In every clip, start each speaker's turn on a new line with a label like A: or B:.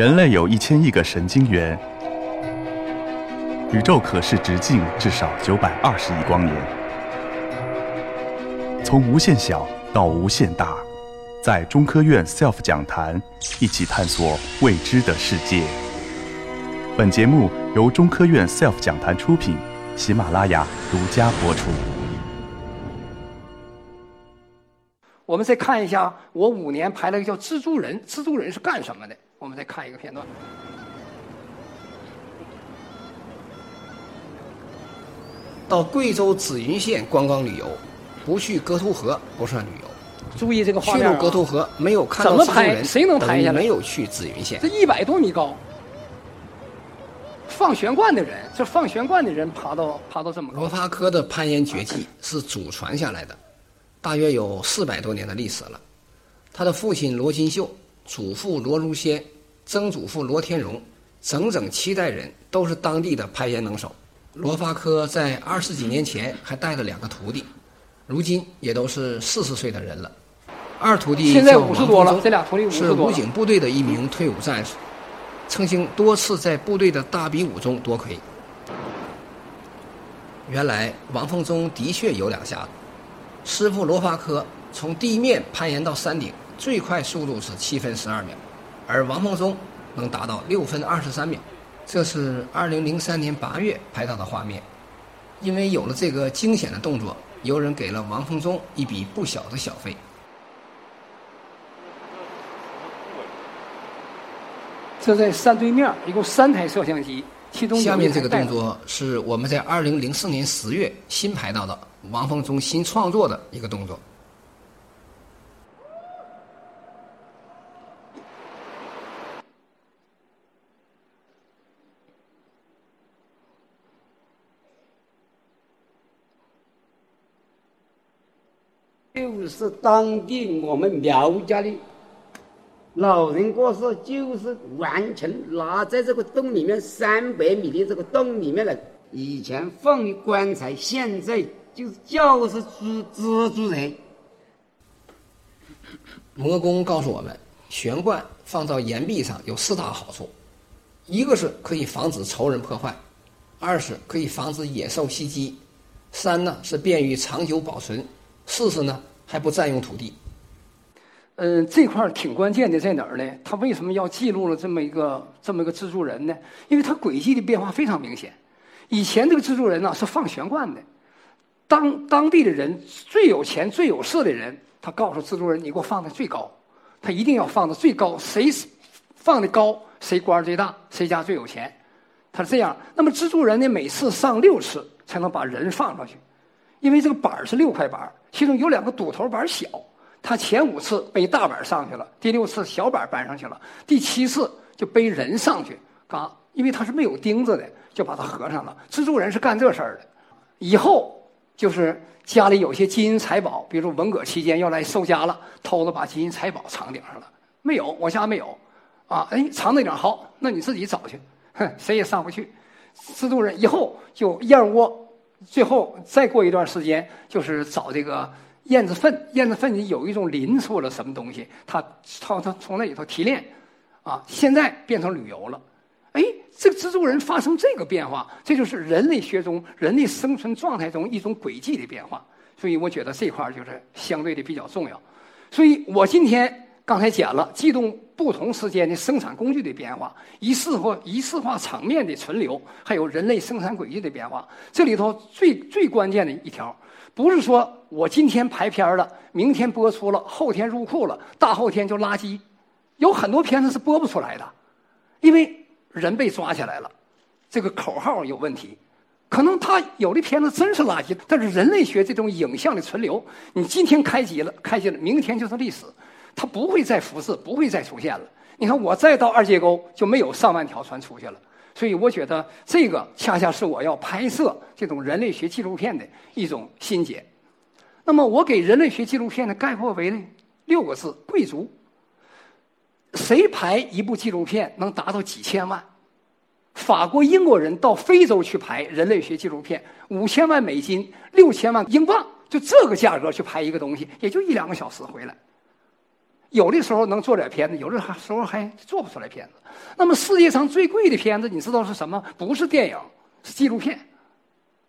A: 人类有一千亿个神经元，宇宙可视直径至少九百二十亿光年。从无限小到无限大，在中科院 SELF 讲坛一起探索未知的世界。本节目由中科院 SELF 讲坛出品，喜马拉雅独家播出。
B: 我们再看一下，我五年排了一个叫《蜘蛛人》，蜘蛛人是干什么的？我们再看一个片段。
C: 到贵州紫云县观光旅游，不去格图河不算旅游。
B: 注意这个画面、啊、
C: 去了格图河没有看到
B: 怎么拍
C: 人，
B: 谁能拍下来
C: 没有去紫云县
B: 这。一百多米高，放悬罐的人，这放悬罐的人爬到爬到这么高
C: 罗，发科的攀岩绝技是祖传下来的，大约有四百多年的历史了。他的父亲罗金秀、祖父罗如先、曾祖父罗天荣，整整七代人都是当地的攀岩能手。罗发科在二十几年前还带了两个徒弟，如今也都是四十岁的人了。二徒弟
B: 现在
C: 叫
B: 50多了这俩徒弟50
C: 是武警部队的一名退伍战士，曾经多次在部队的大比武中夺魁。原来王凤忠的确有两下子。师傅罗发科从地面攀岩到山顶，最快速度是七分十二秒，而王凤忠能达到六分二十三秒。这是二零零三年八月拍到的画面。因为有了这个惊险的动作，有人给了王凤忠一笔不小的小费。
B: 这在山对面一共三台摄像机，其中
C: 下面这个动作是我们在二零零四年十月新拍到的王凤忠新创作的一个动作。
D: 就是当地我们苗家的老人过世，就是完全拿在这个洞里面三百米的这个洞里面来。以前放的棺材，现在就是就是蜘蜘蛛人。
C: 魔工告诉我们，悬棺放到岩壁上有四大好处：一个是可以防止仇人破坏，二是可以防止野兽袭击，三呢是便于长久保存，四是呢还不占用土地。
B: 嗯，这块儿挺关键的在哪儿呢？他为什么要记录了这么一个这么一个蜘蛛人呢？因为他轨迹的变化非常明显。以前这个蜘蛛人呢是放悬罐的，当当地的人最有钱、最有势的人，他告诉蜘蛛人：“你给我放在最高，他一定要放到最高，谁放的高，谁官最大，谁家最有钱。”他是这样。那么蜘蛛人呢，每次上六次才能把人放上去，因为这个板儿是六块板儿，其中有两个堵头板小。他前五次背大板上去了，第六次小板搬上去了，第七次就背人上去，嘎，因为他是没有钉子的，就把它合上了。蜘蛛人是干这事儿的，以后就是家里有些金银财宝，比如文革期间要来收家了，偷了把金银财宝藏顶上了，没有，我家没有，啊，哎，藏那顶好，那你自己找去，哼，谁也上不去。蜘蛛人以后就燕窝，最后再过一段时间就是找这个。燕子粪，燕子粪里有一种磷或者什么东西，它它它从那里头提炼，啊，现在变成旅游了。哎，这个蜘蛛人发生这个变化，这就是人类学中人类生存状态中一种轨迹的变化。所以我觉得这块就是相对的比较重要。所以我今天刚才讲了，记录不同时间的生产工具的变化，一次化一次化场面的存留，还有人类生产轨迹的变化。这里头最最关键的一条。不是说我今天排片了，明天播出了，后天入库了，大后天就垃圾。有很多片子是播不出来的，因为人被抓起来了，这个口号有问题。可能他有的片子真是垃圾，但是人类学这种影像的存留，你今天开机了，开机了，明天就是历史，它不会再复制，不会再出现了。你看我再到二界沟就没有上万条船出去了。所以我觉得这个恰恰是我要拍摄这种人类学纪录片的一种心结。那么我给人类学纪录片的概括为呢六个字：贵族。谁拍一部纪录片能达到几千万？法国、英国人到非洲去拍人类学纪录片，五千万美金、六千万英镑，就这个价格去拍一个东西，也就一两个小时回来。有的时候能做点片子，有的时候还做不出来片子。那么世界上最贵的片子，你知道是什么？不是电影，是纪录片，《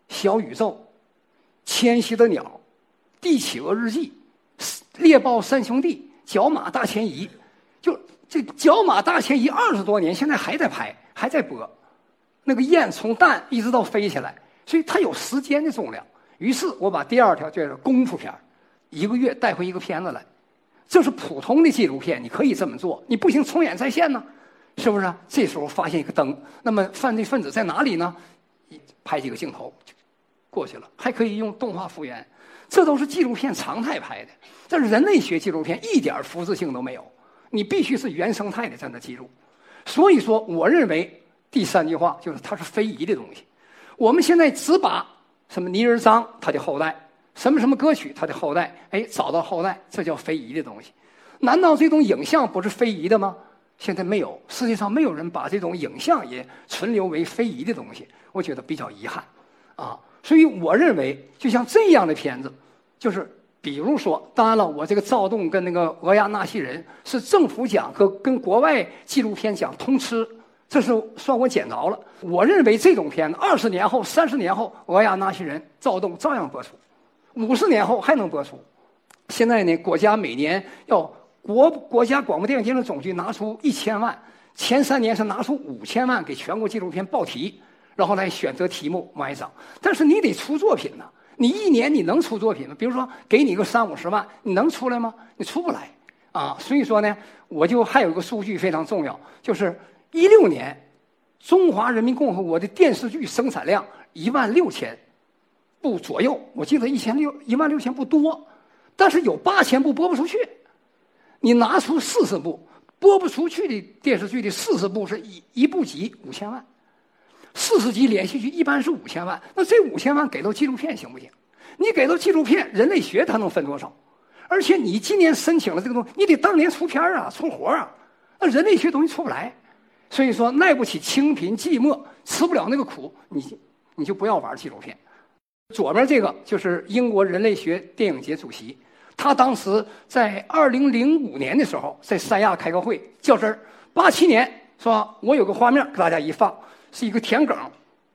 B: 小宇宙》《迁徙的鸟》《帝企鹅日记》《猎豹三兄弟》《角马大迁移》，就这《角马大迁移》二十多年，现在还在拍，还在播。那个雁从蛋一直到飞起来，所以它有时间的重量。于是我把第二条叫做功夫片一个月带回一个片子来。这是普通的纪录片，你可以这么做。你不行，重演再现呢，是不是？这时候发现一个灯，那么犯罪分子在哪里呢？拍几个镜头就过去了，还可以用动画复原。这都是纪录片常态拍的。这是人类学纪录片，一点复制性都没有。你必须是原生态的在那记录。所以说，我认为第三句话就是它是非遗的东西。我们现在只把什么泥人张他的后代。什么什么歌曲，它的后代，哎，找到后代，这叫非遗的东西。难道这种影像不是非遗的吗？现在没有，世界上没有人把这种影像也存留为非遗的东西，我觉得比较遗憾，啊。所以我认为，就像这样的片子，就是比如说，当然了，我这个躁动跟那个俄亚纳西人是政府奖和跟国外纪录片奖通吃，这是算我捡着了。我认为这种片子二十年后、三十年后，俄亚纳西人躁动照样播出。五十年后还能播出。现在呢，国家每年要国国家广播电影节的总局拿出一千万，前三年是拿出五千万给全国纪录片报题，然后来选择题目往外整。但是你得出作品呢，你一年你能出作品吗？比如说给你个三五十万，你能出来吗？你出不来啊。所以说呢，我就还有一个数据非常重要，就是一六年中华人民共和国的电视剧生产量一万六千。部左右，我记得一千六一万六千部多，但是有八千部播不出去。你拿出四十部播不出去的电视剧的四十部是一一部集五千万，四十集连续剧一般是五千万，那这五千万给到纪录片行不行？你给到纪录片，人类学它能分多少？而且你今年申请了这个东西，你得当年出片啊，出活啊，那人类学东西出不来。所以说，耐不起清贫寂寞，吃不了那个苦，你你就不要玩纪录片。左边这个就是英国人类学电影节主席，他当时在二零零五年的时候在三亚开个会，较真儿。八七年是吧？我有个画面给大家一放，是一个田埂，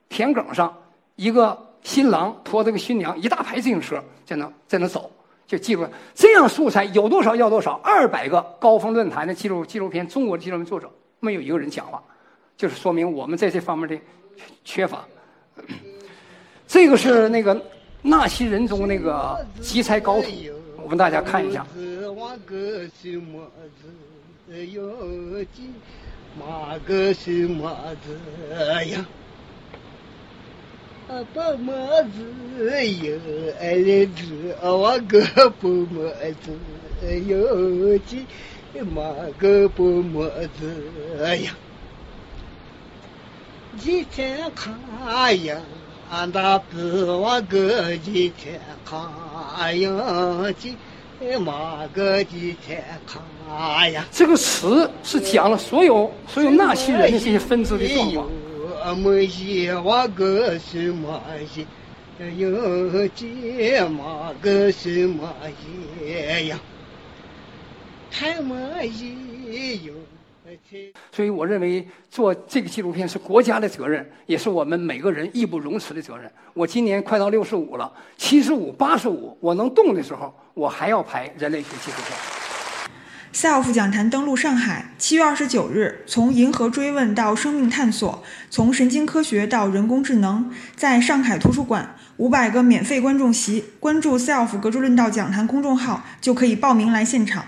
B: 田埂上一个新郎拖着个新娘，一大排自行车在那在那走，就记录这样素材有多少要多少。二百个高峰论坛的纪录纪录片，中国的纪录片作者没有一个人讲话，就是说明我们在这方面的缺乏。这个是那个纳西人中那个奇才高徒，我们大家看一下。马个是马子呀，把马子有爱的子，我个不马子有几马个不马子呀，几天看呀。俺大子我个几天看呀，几马个几天看呀。这个词是讲了所有所有纳西人的这些分支的状况。没西我个什么西，有几马个什么西呀？太没西有。所以，我认为做这个纪录片是国家的责任，也是我们每个人义不容辞的责任。我今年快到六十五了，七十五、八十五，我能动的时候，我还要拍人类学纪录片。
E: SELF 讲坛登陆上海，七月二十九日，从银河追问到生命探索，从神经科学到人工智能，在上海图书馆五百个免费观众席，关注 SELF 格致论道讲坛公众号就可以报名来现场。